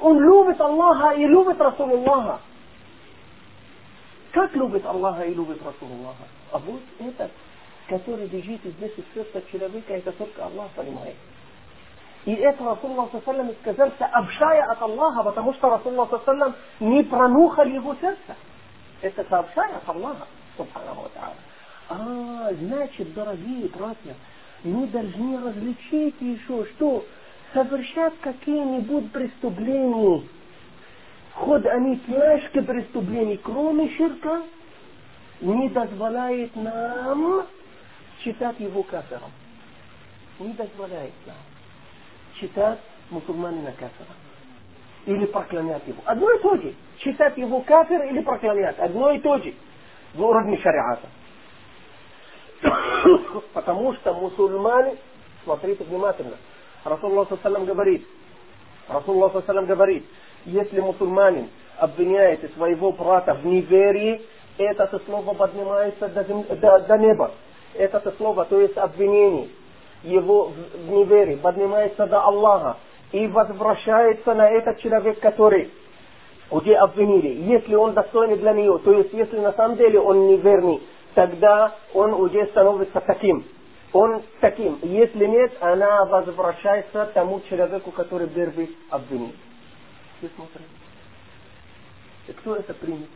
Он любит Аллаха и любит Расулуллаха. Как любит Аллаха и любит Расулуллаха? А вот этот, который лежит здесь в сердце человека, это только Аллах понимает. И это Расулуллах саллам сказал, сообщая от Аллаха, потому что Расулуллах саллам не пронухал его сердце. Это сообщая от Аллаха, субханаху А, значит, дорогие братья, мы должны различить еще, что совершать какие-нибудь преступления, ход они тяжкие преступления, кроме ширка, не дозволяет нам считать его кафером. Не дозволяет нам считать мусульманина кафером. Или проклонять его. Одно и то же. Считать его кафир или проклонять. Одно и то же. В уровне шариата. Потому что мусульмане, смотрите внимательно, Расулуллах Саллам говорит, Расулуллах Саллам говорит, если мусульманин обвиняет своего брата в неверии, это слово поднимается до, до, до неба. Это слово, то есть обвинение его в неверии, поднимается до Аллаха и возвращается на этот человек, который уже обвинили. Если он достойный для нее, то есть если на самом деле он неверный, тогда он уже становится таким. Он таким. Если нет, она возвращается тому человеку, который первый обвинил. Вы смотрите. И кто это примет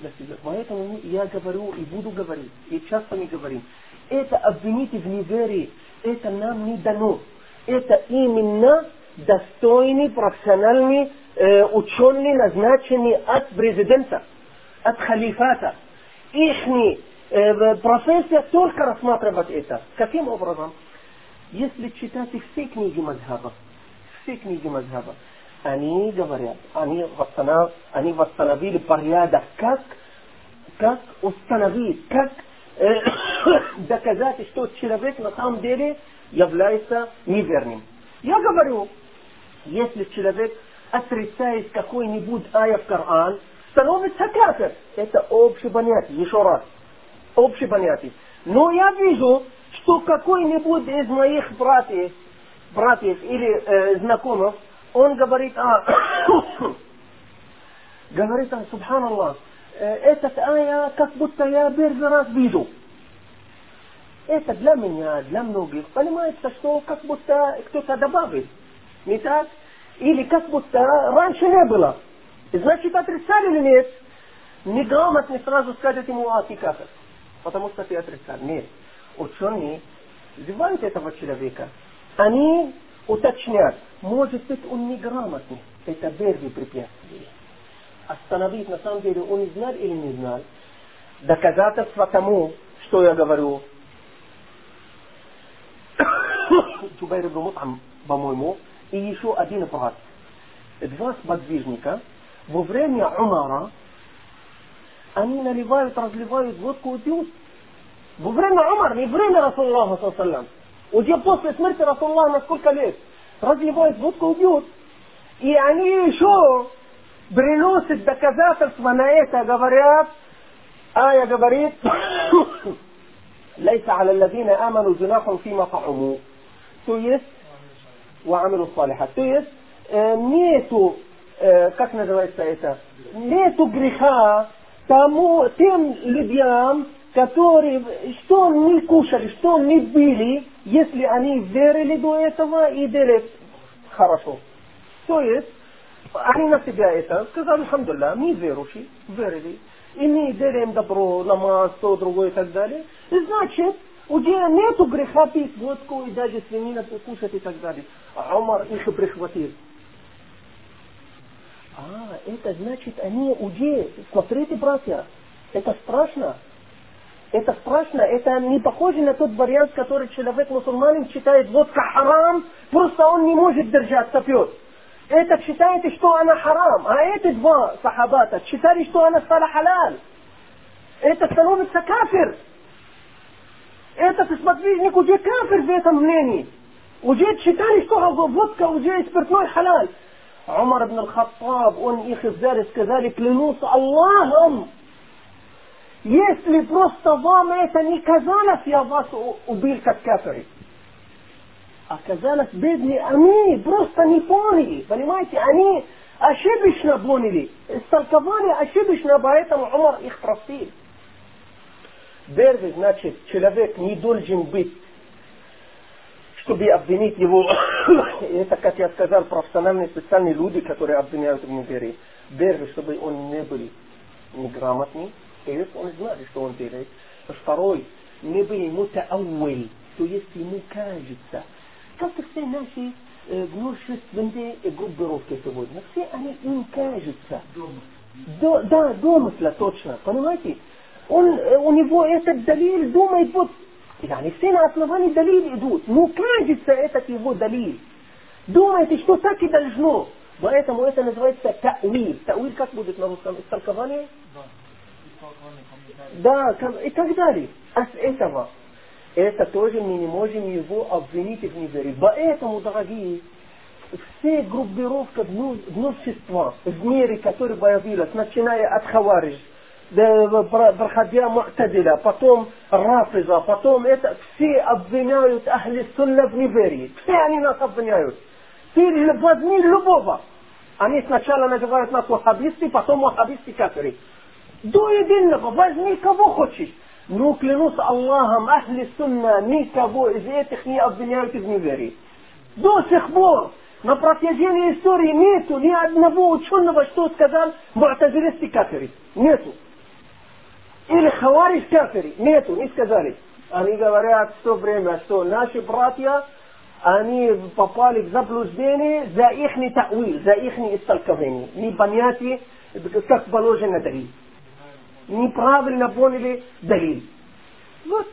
для себя? Поэтому я говорю и буду говорить, и часто не говорим. Это обвините в неверии, это нам не дано. Это именно достойный, профессиональный э, ученый, назначенный от президента, от халифата. Ихний профессия только рассматривать это. Каким образом? Если читать все книги Мазхаба, все книги Мазхаба, они говорят, они, восстанов, они восстановили порядок, как, как установить, как э, доказать, что человек на самом деле является неверным. Я говорю, если человек отрицает какой-нибудь ая в Коран, становится кафир. Это общее понятие, еще раз. Общее понятие. Но я вижу, что какой-нибудь из моих братьев, братьев или э, знакомых, он говорит, а, говорит, а, субханаллах, э, этот ая как будто я первый раз вижу. Это для меня, для многих, понимается, что как будто кто-то добавил. Не так? Или как будто раньше не было. Значит, отрицали или нет? Неграмотно сразу скажет ему, а ты кафир. Потому что ты отрицал. Нет. Ученые называют этого человека. Они уточнят. Может быть, он неграмотный. Это первый препятствие. Остановить, на самом деле, он знал или не знал. Доказательство тому, что я говорю. Джубайр ибн Мут'ам, по-моему, и еще один брат. Два сподвижника во время Умара они наливают, разливают водку и пьют. Во время Умара, не время Расуллаха, саллам. Уже после смерти Расуллаха на сколько лет? Разливают водку и пьют. И они еще приносят доказательства на это, говорят, آية говорит, ليس على الذين آمنوا جناح فيما طعموا. То есть, وعملوا الصالحات. То есть, э, нету, э, как называется это, нету греха тому, тем людям, которые, что не кушали, что не били, если они верили до этого и делали хорошо. То есть, они на себя это сказали, алхамдулилlah, мы верующие, верили. И мы делаем добро, намаз, то, другое и так далее. Значит, уже нету греха пить водку и даже свинина кушать и так далее. А Умар их прихватил. А, это значит, они уже, смотрите, братья, это страшно. Это страшно, это не похоже на тот вариант, который человек мусульманин считает водка харам, просто он не может держаться, пьет. Это считаете, что она харам, а эти два сахабата считали, что она стала халаль. Это становится кафир. Этот сподвижник уже кафир в этом мнении. Уже считали, что водка уже спиртной халаль. Умар ибн al-Khattab, он их взяли, сказали, клянусь Аллахом, если просто вам это не казалось, я вас убил как кафири. Оказалось, бедные, они просто не поняли, понимаете, они аж поняли. Истолковали ошибочно, поэтому Умар их простил. Первый, значит, человек не должен быть, чтобы обвинить его, это, как я сказал, профессиональные специальные люди, которые обвиняют в неверии. Первый, чтобы он не был неграмотный, то есть он знает, что он делает. Второй, не был мутауэль, то есть ему кажется. Как все наши э, множественные группировки сегодня, все они им кажутся. До, да, домысла точно, понимаете? Он, у него этот далиль думает, вот, يعني все на основании далиль идут. Ну, кажется, этот его далиль. Думаете, что так и должно. Поэтому это называется та'виль. Та'виль как будет на русском? Истолкование? Да, и так далее. А с этого, это тоже мы не можем его обвинить в неверии. Поэтому, дорогие, все группировки множества в мире, которые появились, начиная от Хавариш, проходя Му'тадиля, потом Рафиза, потом это, все обвиняют Ахли Сунна в неверии. Все они нас обвиняют. Ты возьми любого. Они сначала называют нас вахабисты, потом вахабисты кафири. До единого, возьми кого хочешь. Ну, клянусь Аллахом, Ахли Сунна никого из этих не обвиняют в неверии. До сих пор на протяжении истории нету ни одного ученого, что сказал му'тазилисты кафири. Нету. Или хавариш кафири. Нету, не сказали. Они говорят в то время, что наши братья, они попали в заблуждение за их тауил, за их истолкование. Непонятие, как положено далиль. Неправильно поняли далиль. Вот.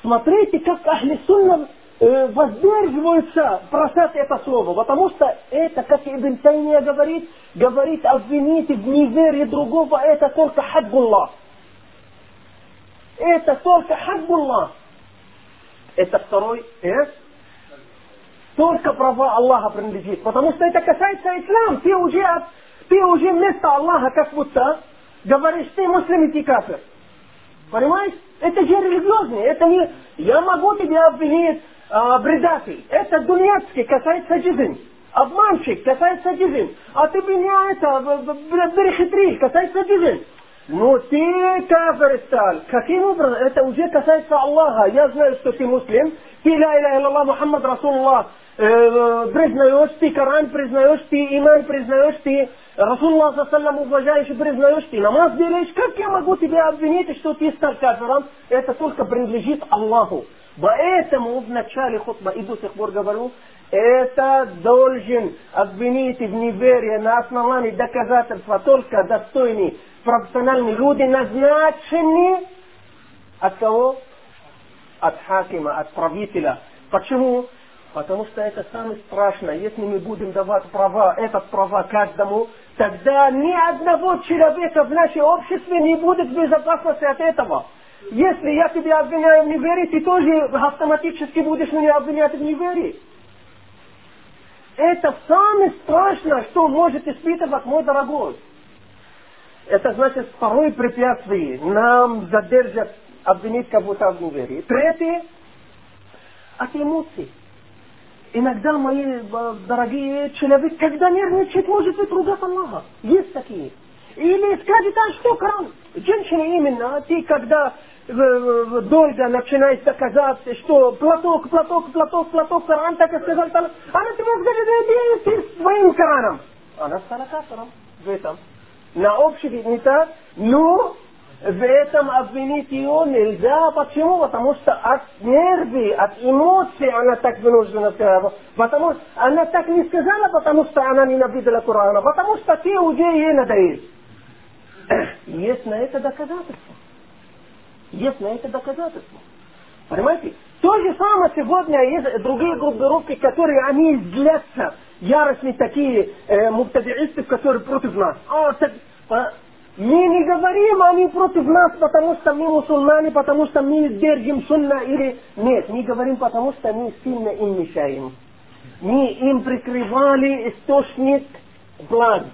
Смотрите, как Ахли Сунна э, воздерживаются бросать это слово, потому что это, как Ибн Тайния говорит, говорит обвинить в неверии другого, это только хадгуллах. Это только хадбуллах. Это второй S. Только права Аллаха принадлежит. Потому что это касается ислам. Ты уже, ты уже вместо Аллаха как будто говоришь, ты муслим и ты кафир. Понимаешь? Это же религиозный. Это не... Я могу тебя обвинить а, предатель. Это дуньяцкий, касается жизни. Обманщик, касается жизни. А ты меня это, перехитришь, касается жизни. Но ты кафир стал. Каким образом? Это уже касается Аллаха. Я знаю, что ты муслим. Ты ля иля илlallah Мухаммад Расулуллах признаешь, ты Коран признаешь, ты иман признаешь, ты Расулуллах саллам уважаешь и признаешь, ты намаз делаешь. Как я могу тебя обвинить, что ты стал кафиром? Это только принадлежит Аллаху. Поэтому в начале хутба и до сих пор говорю, это должен обвинить в неверии на основании доказательства только достойный профессиональные люди назначены от кого? От хакима, от правителя. Почему? Потому что это самое страшное. Если мы будем давать права, этот права каждому, тогда ни одного человека в нашем обществе не будет в безопасности от этого. Если я тебя обвиняю в неверии, ты тоже автоматически будешь меня обвинять в неверии. Это самое страшное, что может испытывать мой дорогой. Это значит второе препятствие. Нам задержат обвинить кого-то в неверии. Третье – от эмоций. Иногда, мои э, дорогие, человек, когда нервничает, может быть ругать Аллаха. Есть такие. Или скажет, а что Коран? Женщина именно, ты когда э, э, долго начинаешь доказать, что платок, платок, платок, платок, Коран так и сказал, она тебе скажет, иди ты своим Кораном. Она стала кафером в этом на общий метод, но в этом обвинить ее нельзя. Почему? Потому что от нервы, от эмоций она так вынуждена сказать. Потому что она так не сказала, потому что она ненавидела Корана. Потому что ты уже ей надоел. Есть на это доказательство. Есть на это доказательство. Понимаете? То же самое сегодня есть другие группировки, которые они злятся яростные такие э, муптадиисты, которые против нас. А, так, по, мы не говорим, они против нас, потому что мы мусульмане, потому что мы держим сунна или... Нет, мы говорим, потому что мы сильно им мешаем. Мы им прикрывали источник благ.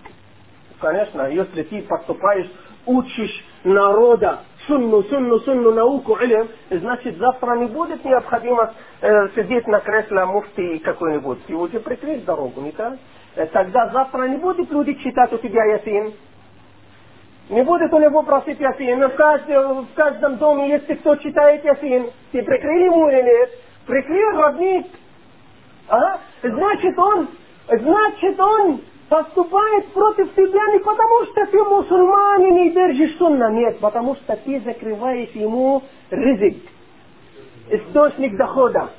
Конечно, если ты поступаешь, учишь народа сунну, сунну, сунну, науку, илм, значит завтра не будет необходимо э, сидеть на кресле муфти какой-нибудь. Ты уже прикрыть дорогу, не так? тогда завтра не будет люди читать у тебя ясин. Не будет у него просить ясин. В каждом, в каждом доме, если кто читает ясин, ты прикрыли ему или нет? Прикрыл родник. А? Значит, он, значит, он поступает против тебя не потому, что ты мусульманин и держишь сунна. Нет, потому что ты закрываешь ему ризик. Источник дохода.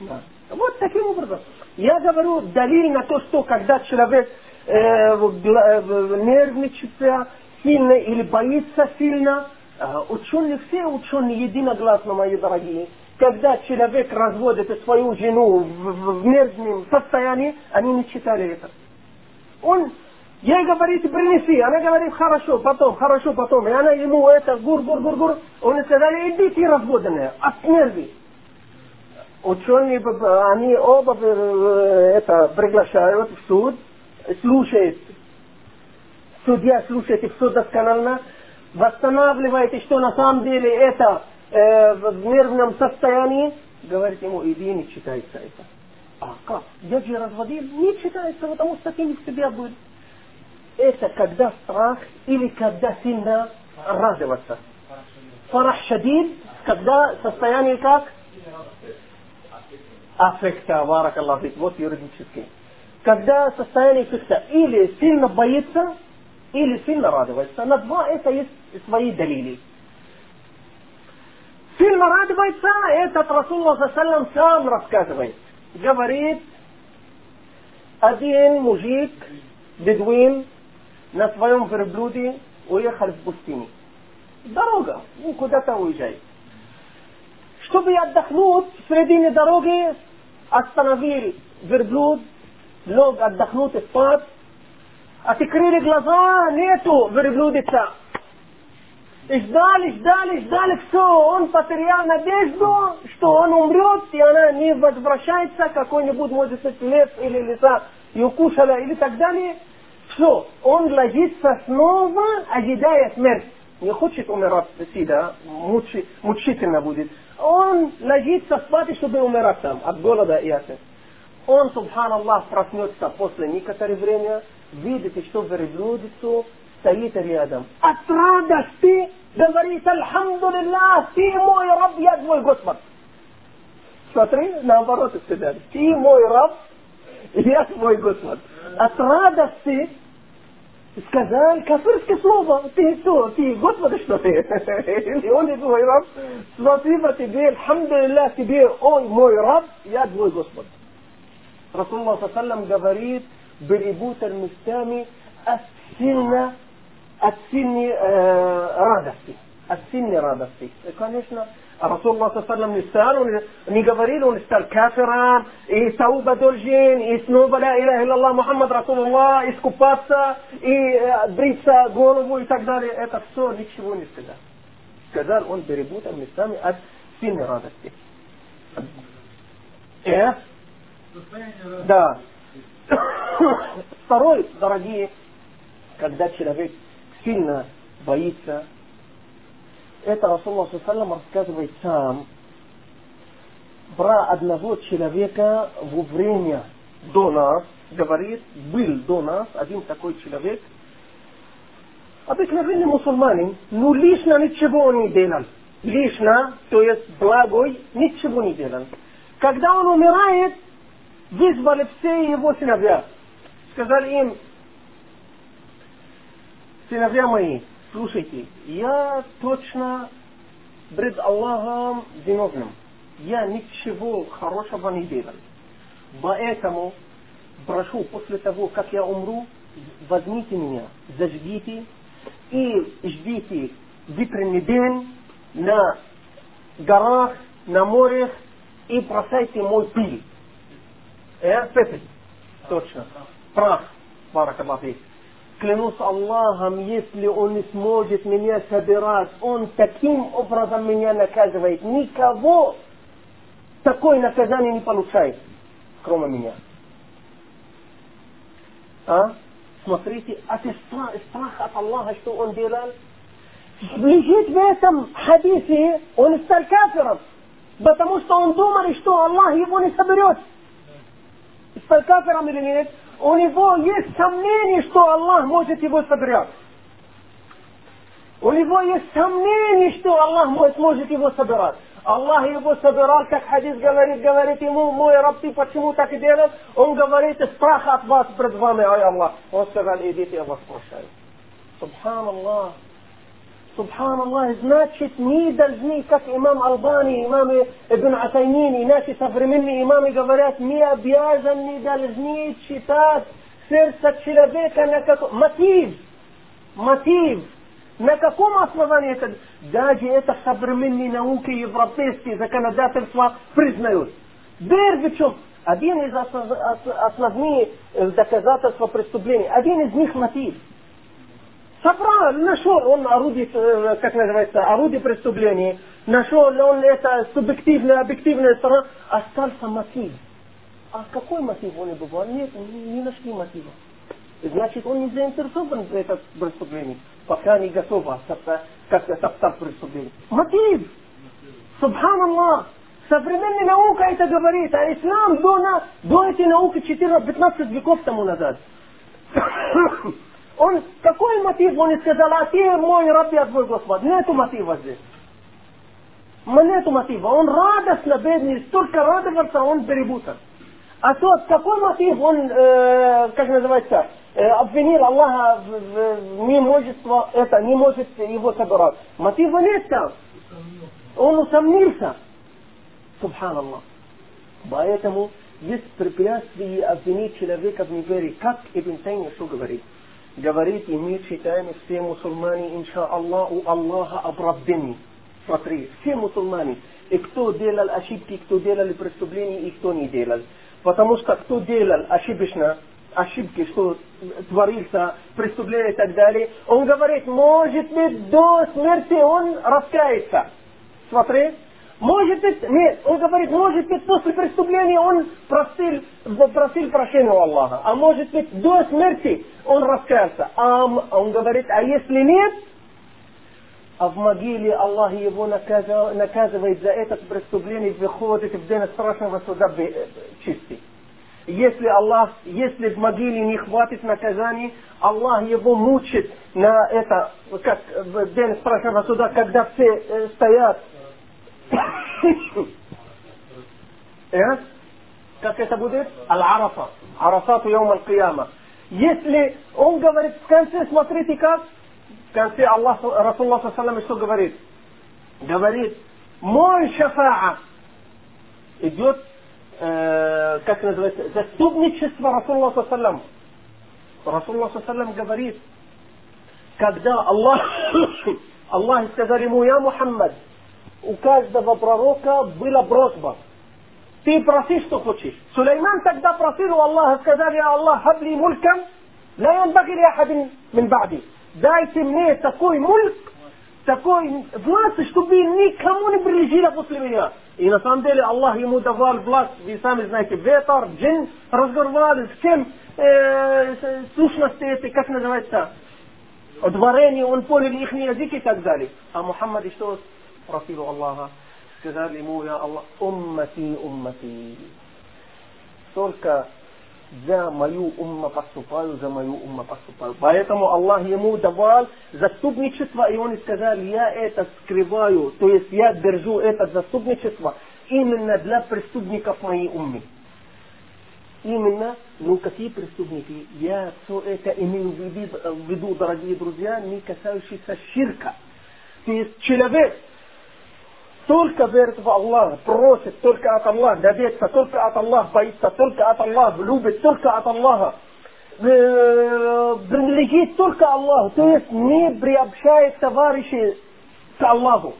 Да. Вот таким образом. Я говорю далиль на то, что когда человек э, нервничается сильно или боится сильно, э, ученые, все ученые единогласно, мои дорогие, когда человек разводит свою жену в, в, в нервном состоянии, они не читали это. Он Ей говорит, принеси. Она говорит, хорошо, потом, хорошо, потом. И она ему это, гур, гур, гур, гур. Он сказали, иди ты разводенная, от нерви ученые, они оба э, это приглашают в суд, слушает, судья слушает все досконально, восстанавливает, что на самом деле это э, в нервном состоянии, говорит ему, иди, не читается это. А как? Я же разводил, не читается, потому что ты не в себя будет. Это когда страх или когда сильно радоваться. Фарах шадид, когда состояние как? аффекта, варакаллаху фик, вот юридический. Когда состояние аффекта или сильно боится, или сильно радуется. На два это есть свои далили. Сильно радуется, этот Расулла сам рассказывает. Говорит, один мужик, бедуин, на своем верблюде уехал в пустыню. Дорога, ну куда-то уезжает. Чтобы отдохнуть в середине дороги, остановил верблюд, лег отдохнуть и спать, открыли глаза, нету верблюдица. И ждали, ждали, ждали, все, он потерял надежду, что он умрет, и она не возвращается, какой-нибудь, может быть, лев или лиса ее кушала, или так далее. Все, он ложится снова, ожидая смерть. Не хочет умирать сюда, мучительно будет он ложится спать, чтобы умирать там от голода и от Он, субханаллах, проснется после некоторое время, видит, что верблюдицу стоит рядом. От радости говорит, Альхамдулилlah, ты мой раб, я твой Господь. Смотри, наоборот сказали, ты мой раб, я твой Господь. От радости сказал кафирское слово. Ты что, ты Господа что ты? Или он и твой раб? Смотри по тебе, Алхамдулилlah, тебе, он мой раб, я твой Господь. Расулла Саллам говорит, берегут местами от сильно, от сильной э, радости. От сильной радости. И, конечно, Расулла Саллам не стал, он не говорил, он стал кафиром, и тауба должен, и снова ля иляха илlallah Мухаммад Расулуллах, искупаться, и бриться голову и так далее. Это все ничего не сказал. Сказал он перепутал местами от сильной радости. Э? Да. Второй, дорогие, когда человек сильно боится это Расулла Саллам рассказывает сам про одного человека во время до нас, говорит, был до нас один такой человек, обыкновенный мусульманин, но лично ничего он не делал. Лично, то есть благой, ничего не делал. Когда он умирает, вызвали все его сыновья. Сказали им, сыновья мои, слушайте, я точно пред Аллахом виновным. Я ничего хорошего не делал. Поэтому прошу, после того, как я умру, возьмите меня, зажгите и ждите ветреный день на горах, на морях и бросайте мой пыль. Э, пепель. Точно. Прах. Баракаллахи клянусь Аллахом, если он не сможет меня собирать, он таким образом меня наказывает. Никого такое наказание не получает, кроме меня. А? Смотрите, от страх, страх от Аллаха, что он делал, лежит в этом хадисе, он стал кафиром, потому что он думал, что Аллах его не соберет. Стал кафиром или нет? У него есть сомнение, что Аллах может его собрать. У него есть сомнение, что Аллах может его собирать. Аллах его собирал, как хадис говорит, говорит ему, мой раб, ты почему так делал? Он говорит, страх от вас пред вами, ай Аллах. Он сказал, идите, я вас прощаю. Субханаллах. Субханаллах, значит, мы должны, как имам Албани, имам Ибн Атаймин и наши современные имамы говорят, мы обязаны, должны читать сердце человека на какой... Мотив. Мотив. На каком основании это? Даже это современные науки европейские законодательства признают. Причем один из основных доказательств преступления, один из них мотив. Собрал, нашел он орудие, э, как называется, орудие преступления, нашел он это субъективная, объективная сторона, остался мотив. А какой мотив он и бывал? Нет, не нашли мотива. Значит, он не заинтересован в этом преступлении, пока не готов как-то составить преступление. Мотив! Субханаллах! Современная наука это говорит, а ислам до, на, до этой науки 14-15 веков тому назад. Он, какой мотив он сказал, а ты мой раб, я твой Господь. Нету мотива здесь. Нету мотива. Он радостно, бедный, столько радовался, он перепутал. А тот, какой мотив он, э, как называется, э, обвинил Аллаха в, в немножество, это, не может его собирать. Мотива нет там. Он усомнился. Субханаллах. Поэтому есть препятствие обвинить человека в неверии. Как Ибн Тайми что говорит? Говорит, и мы читаем все мусульмане, инша Аллах, у Аллаха оправданы. Смотри, все мусульмане. И кто делал ошибки, кто делал преступления, и кто не делал. Потому что кто делал ошибочно, ошибки, что творился, преступление и так далее, он говорит, может быть, до смерти он раскается. Смотри, может быть, нет, он говорит, может быть, после преступления он просил, просил прощения у Аллаха. А может быть, до смерти он раскаялся. А он говорит, а если нет, а в могиле Аллах его наказывает за это преступление, выходит в день страшного суда чистый. Если Аллах, если в могиле не хватит наказаний, Аллах его мучит на это, как в день страшного суда, когда все э, стоят Э? Как это будет? Аль-Арафа. Арафату йом аль-Кияма. Если он говорит в конце, смотрите как, в конце Аллах, Расуллах Саллам что говорит? Говорит, мой шафа'a идет, э, как называется, заступничество Расуллах Саллам. Расуллах Саллам говорит, когда Аллах, Аллах сказал ему, я Мухаммад, у каждого пророка была просьба. Ты проси, что хочешь. Сулейман тогда просил у Аллаха, сказал, я Аллах, хабли мулькам, لا ينبغي لأحد من بعدي. Дайте мне такой мульк, такой власть, чтобы никому не прилежало после меня. И на самом деле Аллах ему давал власть, вы сами знаете, ветер, джин, разговаривали с кем, э, сущности эти, как называется, дворение, он понял их язык и так далее. А Мухаммад что просил Аллаха, сказали ему, я Аллах, уммати, уммати. Только за мою умма поступаю, за мою умма поступаю. Поэтому Аллах ему давал заступничество, и он сказал, я это скрываю, то есть я держу это заступничество именно для преступников моей уммы. Именно, ну какие преступники? Я все это имею в виду, дорогие друзья, не касающиеся ширка. То есть человек, только верит в Аллаха, просит только от Аллаха, добиться только от Аллаха, боится только от Аллаха, любит только от Аллаха, принадлежит только Аллаху, то есть не приобщает товарищей к Аллаху.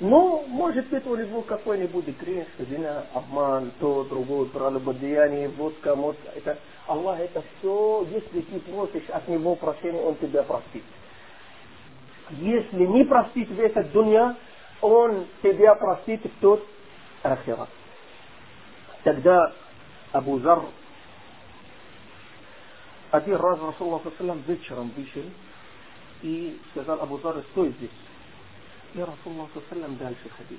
Ну, может быть, у него какой-нибудь грех, вина, обман, то, другое, прелюбодеяние, водка, мозг. Это, Аллах это все, если ты просишь от него прощения, он тебя простит. Если не простит в этот дунья, он тебя простит в тот ахират. Тогда Абу Зар один раз Расулла Саллам вечером вышел и сказал Абу Зар, стой здесь. И Расулла Саллам дальше ходил.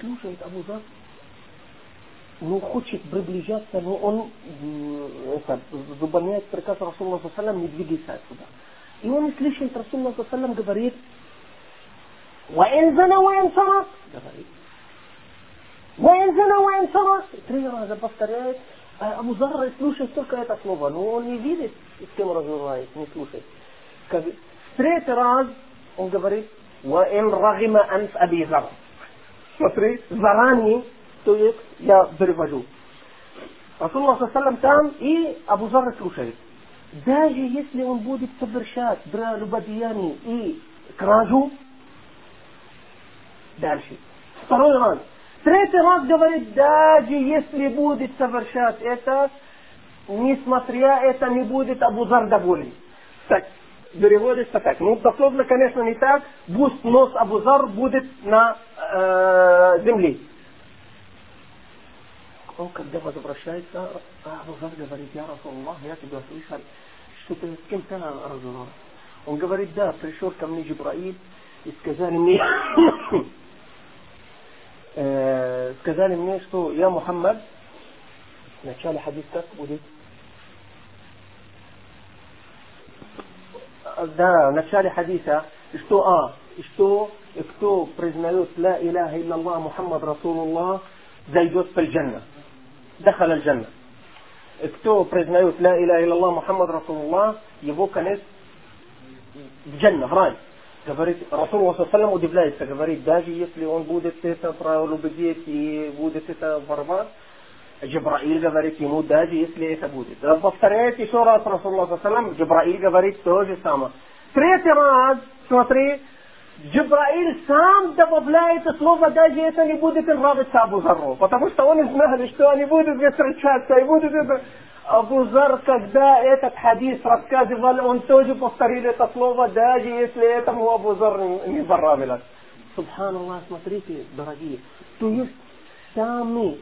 Слушает Абу Зар, ну, хочет приближаться, но он это, выполняет приказ Расулла Салям не двигайся отсюда. И он слышит, Расулла Салям говорит, وإن زنا وإن سرق говорит. وإن زنا وإن سرق три раза повторяет. А Абу Зар слушает только это слово, но он не видит, с кем разговаривает, не слушает. Как, третий раз он говорит, وإن رغم أنف أبي ذر Смотри, заранее, то есть я перевожу. Расулла Саллам там и Абу Зар слушает. Даже если он будет совершать прелюбодеяние и кражу, дальше. Второй раз. Третий раз говорит, даже если будет совершать это, несмотря это не будет Абузар доволен. Так, переводится так. Ну, дословно, конечно, не так. Пусть нос Абузар будет на э, земле. он когда возвращается, završajca, Abu говорит, я Расул Аллах, я тебя слышал, что ты с кем-то разговор. Он говорит, да, пришел ко мне Джибраил и сказали мне, сказали мне, что я Мухаммад, в начале хадис как будет? Да, в начале хадиса, что а, что кто признает ла илляха илляллах Мухаммад Расулуллах, зайдет в джаннат. دخل الجنة кто признает لا إله إلا الله محمد رسول الله его конец в джанна, в рай говорит, Расул Салам удивляется, говорит, даже если он будет это пролюбить и будет это ворвать, Джабраиль говорит ему, даже если это будет. Повторяет еще раз Расул Салам, Джабраиль говорит то же самое. Третий раз, смотри, Джабраиль сам добавляет слово, даже это не будет нравиться Абу Зару, потому что он знал, что они будут встречаться и будут это... Абу Зар, когда этот хадис рассказывал, он тоже повторил это слово, даже если этому Абу Зар не понравилось. Субханаллах, смотрите, дорогие, то есть сами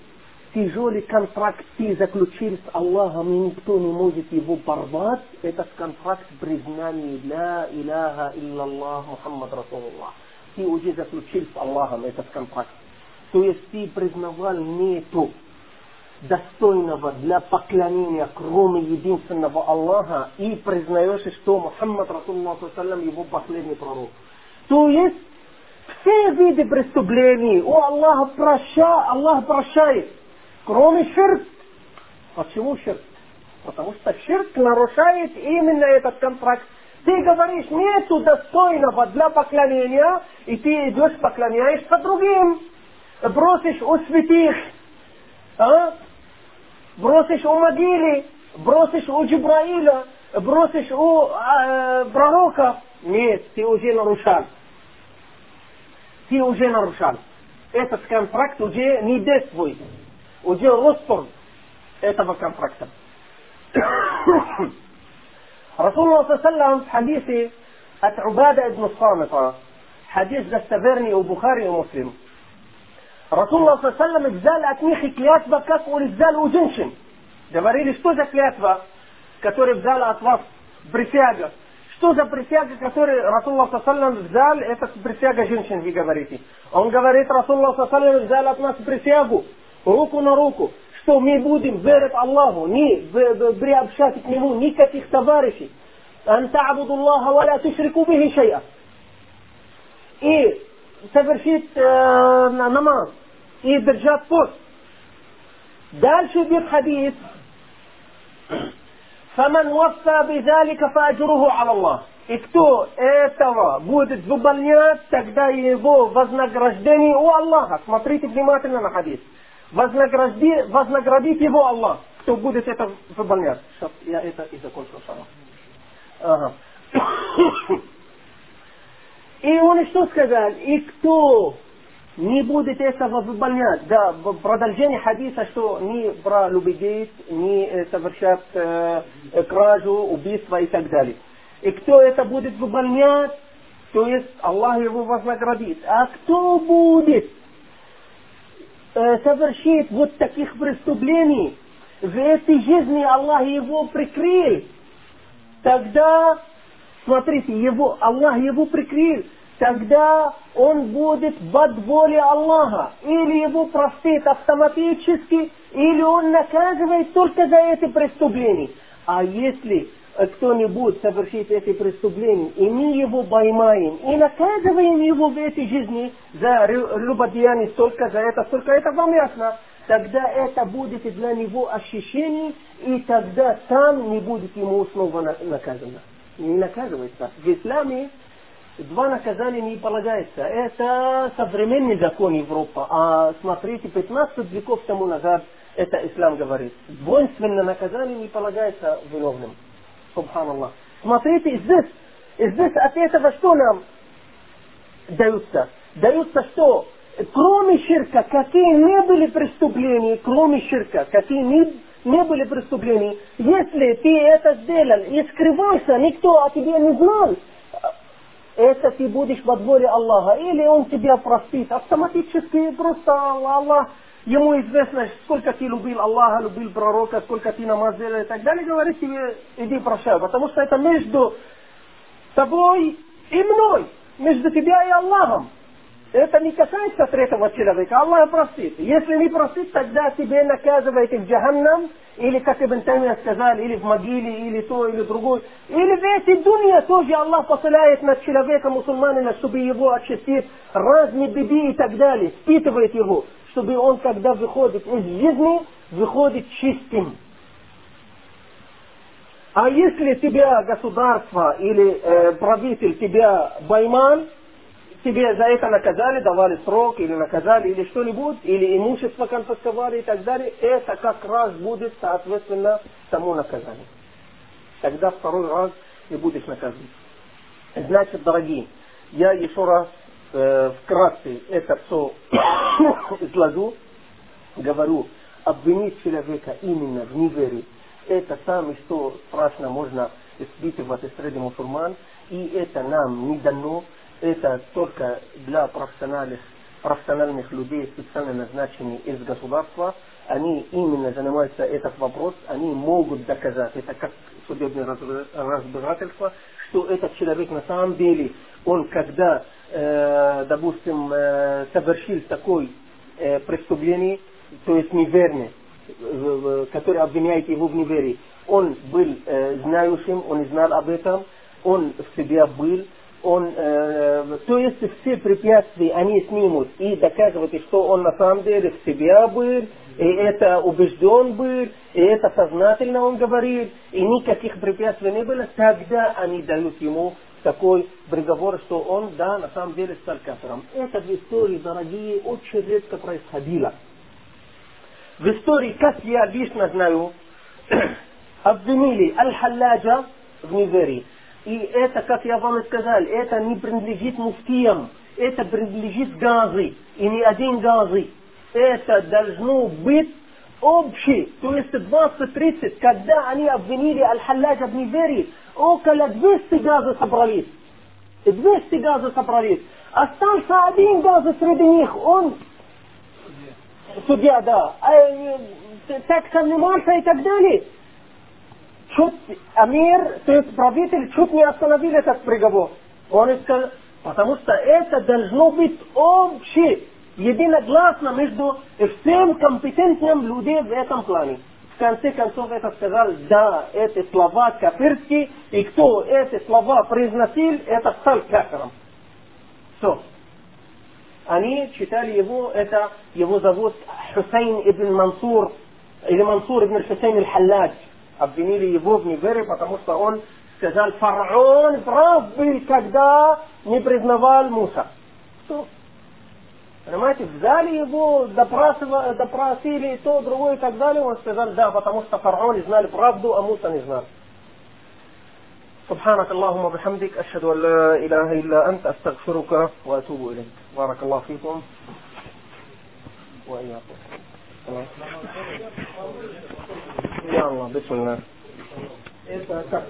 тяжелый контракт ты заключил с Аллахом, и никто не может его порвать, этот контракт признания ля иляха иллаллах Мухаммад Расулуллах. Ты уже заключил с Аллахом этот контракт. То есть ты признавал нету достойного для поклонения, кроме единственного Аллаха, и признаешь, что Мухаммад Расулуллах его последний пророк. То есть все виды преступлений у Аллаха проща, Аллах прощает, кроме ширк. Почему ширк? Потому что ширк нарушает именно этот контракт. Ты говоришь, нету достойного для поклонения, и ты идешь поклоняешься другим. Бросишь у святых, а? бросишь у могилы, бросишь у Джибраиля, бросишь у э, пророка. Нет, ты уже нарушал. Ты уже нарушал. Этот контракт уже не действует. Уже распор этого контракта. Расулullah sallam в хадисе от Убада ибн Самита, хадис достоверный у Бухари и Муслим, Расулла Саллам взял от них и клятва, как он взял у женщин. Говорили, что за клятва, которую взял от вас присяга. Что за присяга, которую Расулла Саллам взял, это присяга женщин, вы говорите. Он говорит, Расулла Саллам взял от нас присягу, руку на руку, что мы будем верить Аллаху, не приобщать к Нему никаких товарищей. أن تعبدوا الله ولا تشركوا به شيئا. И совершить э, намаз и держать пост. Дальше идет хадис. فمن وفى بذلك فأجره على الله. И кто этого будет выполнять, тогда его вознаграждение у Аллаха. Смотрите внимательно на хадис. Вознагради, вознаградит его Аллах, кто будет это выполнять. Сейчас я это и закончу. Ага. И он что сказал? И кто не будет этого выполнять. Да, продолжение хадиса, что не пролюбит, не совершат э, кражу, убийство и так далее. И кто это будет выполнять, то есть Аллах его вознаградит. А кто будет э, совершить вот таких преступлений, в этой жизни Аллах его прикрыл, тогда, смотрите, его, Аллах его прикрыл, тогда он будет под волей Аллаха. Или его простит автоматически, или он наказывает только за эти преступления. А если кто-нибудь совершит эти преступления, и мы его поймаем, и наказываем его в этой жизни за любодеяние столько, за это столько, это вам ясно, тогда это будет для него ощущение, и тогда там не будет ему снова наказано. Не наказывается. В исламе два наказания не полагается. Это современный закон Европы. А смотрите, 15 веков тому назад это ислам говорит. Двойственное наказание не полагается виновным. Субханаллах. Смотрите, здесь, здесь от этого что нам даются? Даются что? Кроме ширка, какие не были преступления, кроме ширка, какие не, не были преступления, если ты это сделал и скрывался, никто о тебе не знал, это ты будешь во дворе Аллаха, или Он тебя простит. Автоматически просто Аллах, ему известно, сколько ты любил Аллаха, любил пророка, сколько ты намаз делал и так далее, говорит тебе, иди прощай. Потому что это между тобой и мной, между тебя и Аллахом. Это не касается третьего человека. Аллах простит. Если не простит, тогда тебе наказывает в джаханнам, или, как Ибн Таймия сказал, или в могиле, или то, или другое. Или в этой дуне тоже Аллах посылает на человека мусульманина, чтобы его очистить разные беды и так далее, спитывает его, чтобы он, когда выходит из жизни, выходит чистым. А если тебя государство или э, правитель тебя байман, тебе за это наказали, давали срок или наказали или что-нибудь, или имущество конфисковали и так далее, это как раз будет соответственно тому наказанию. Тогда второй раз не будешь наказан. Значит, дорогие, я еще раз э, вкратце это все изложу, говорю, обвинить человека именно в неверии, это самое, что страшно можно испытывать среди мусульман, и это нам не дано, это только для профессиональных, профессиональных людей, специально назначенных из государства, они именно занимаются этот вопрос, они могут доказать, это как судебное разбирательство, что этот человек на самом деле, он когда, допустим, э, совершил такое э, преступление, то есть неверный, э, который обвиняет его в неверии, он был э, знающим, он знал об этом, он в себе был, он, э, то есть все препятствия они снимут. И доказывают, что он на самом деле в себя был, и это убежден был, и это сознательно он говорит, и никаких препятствий не было, тогда они дают ему такой приговор, что он, да, на самом деле стал кафиром. Это в истории, дорогие, очень редко происходило. В истории, как я лично знаю, обвинили Аль-Халляджа в неверии. И это, как я вам и сказал, это не принадлежит муфтиям, это принадлежит газы, и не один газы. Это должно быть общий, то есть 20-30, когда они обвинили Аль-Халляджа в неверии, около 200 газов собрались. 200 газов собрались. Остался один газ среди них, он судья, да, а, так занимался и так далее чуть Амир, то есть правитель, чуть не остановил этот приговор. Он сказал, потому что это должно быть общее, единогласно между всем компетентным людям в этом плане. Конце концов это сказал, да, эти слова кафирские, и кто эти слова произносил, это стал кафиром. Все. Они читали его, это его зовут Хусейн ибн Мансур, или Мансур ибн Хусейн аль-Халладж обвинили его в неверии, потому что он сказал, фараон прав был, когда не признавал Муса. Что? Понимаете, взяли его, допросили то, другое и так далее. Он сказал, да, потому что фараон знали правду, а Муса не знал. سبحانك اللهم وبحمدك أشهد أن لا إله إلا أنت أستغفرك وأتوب إليك بارك الله فيكم وإياكم يا الله بسم الله Это как?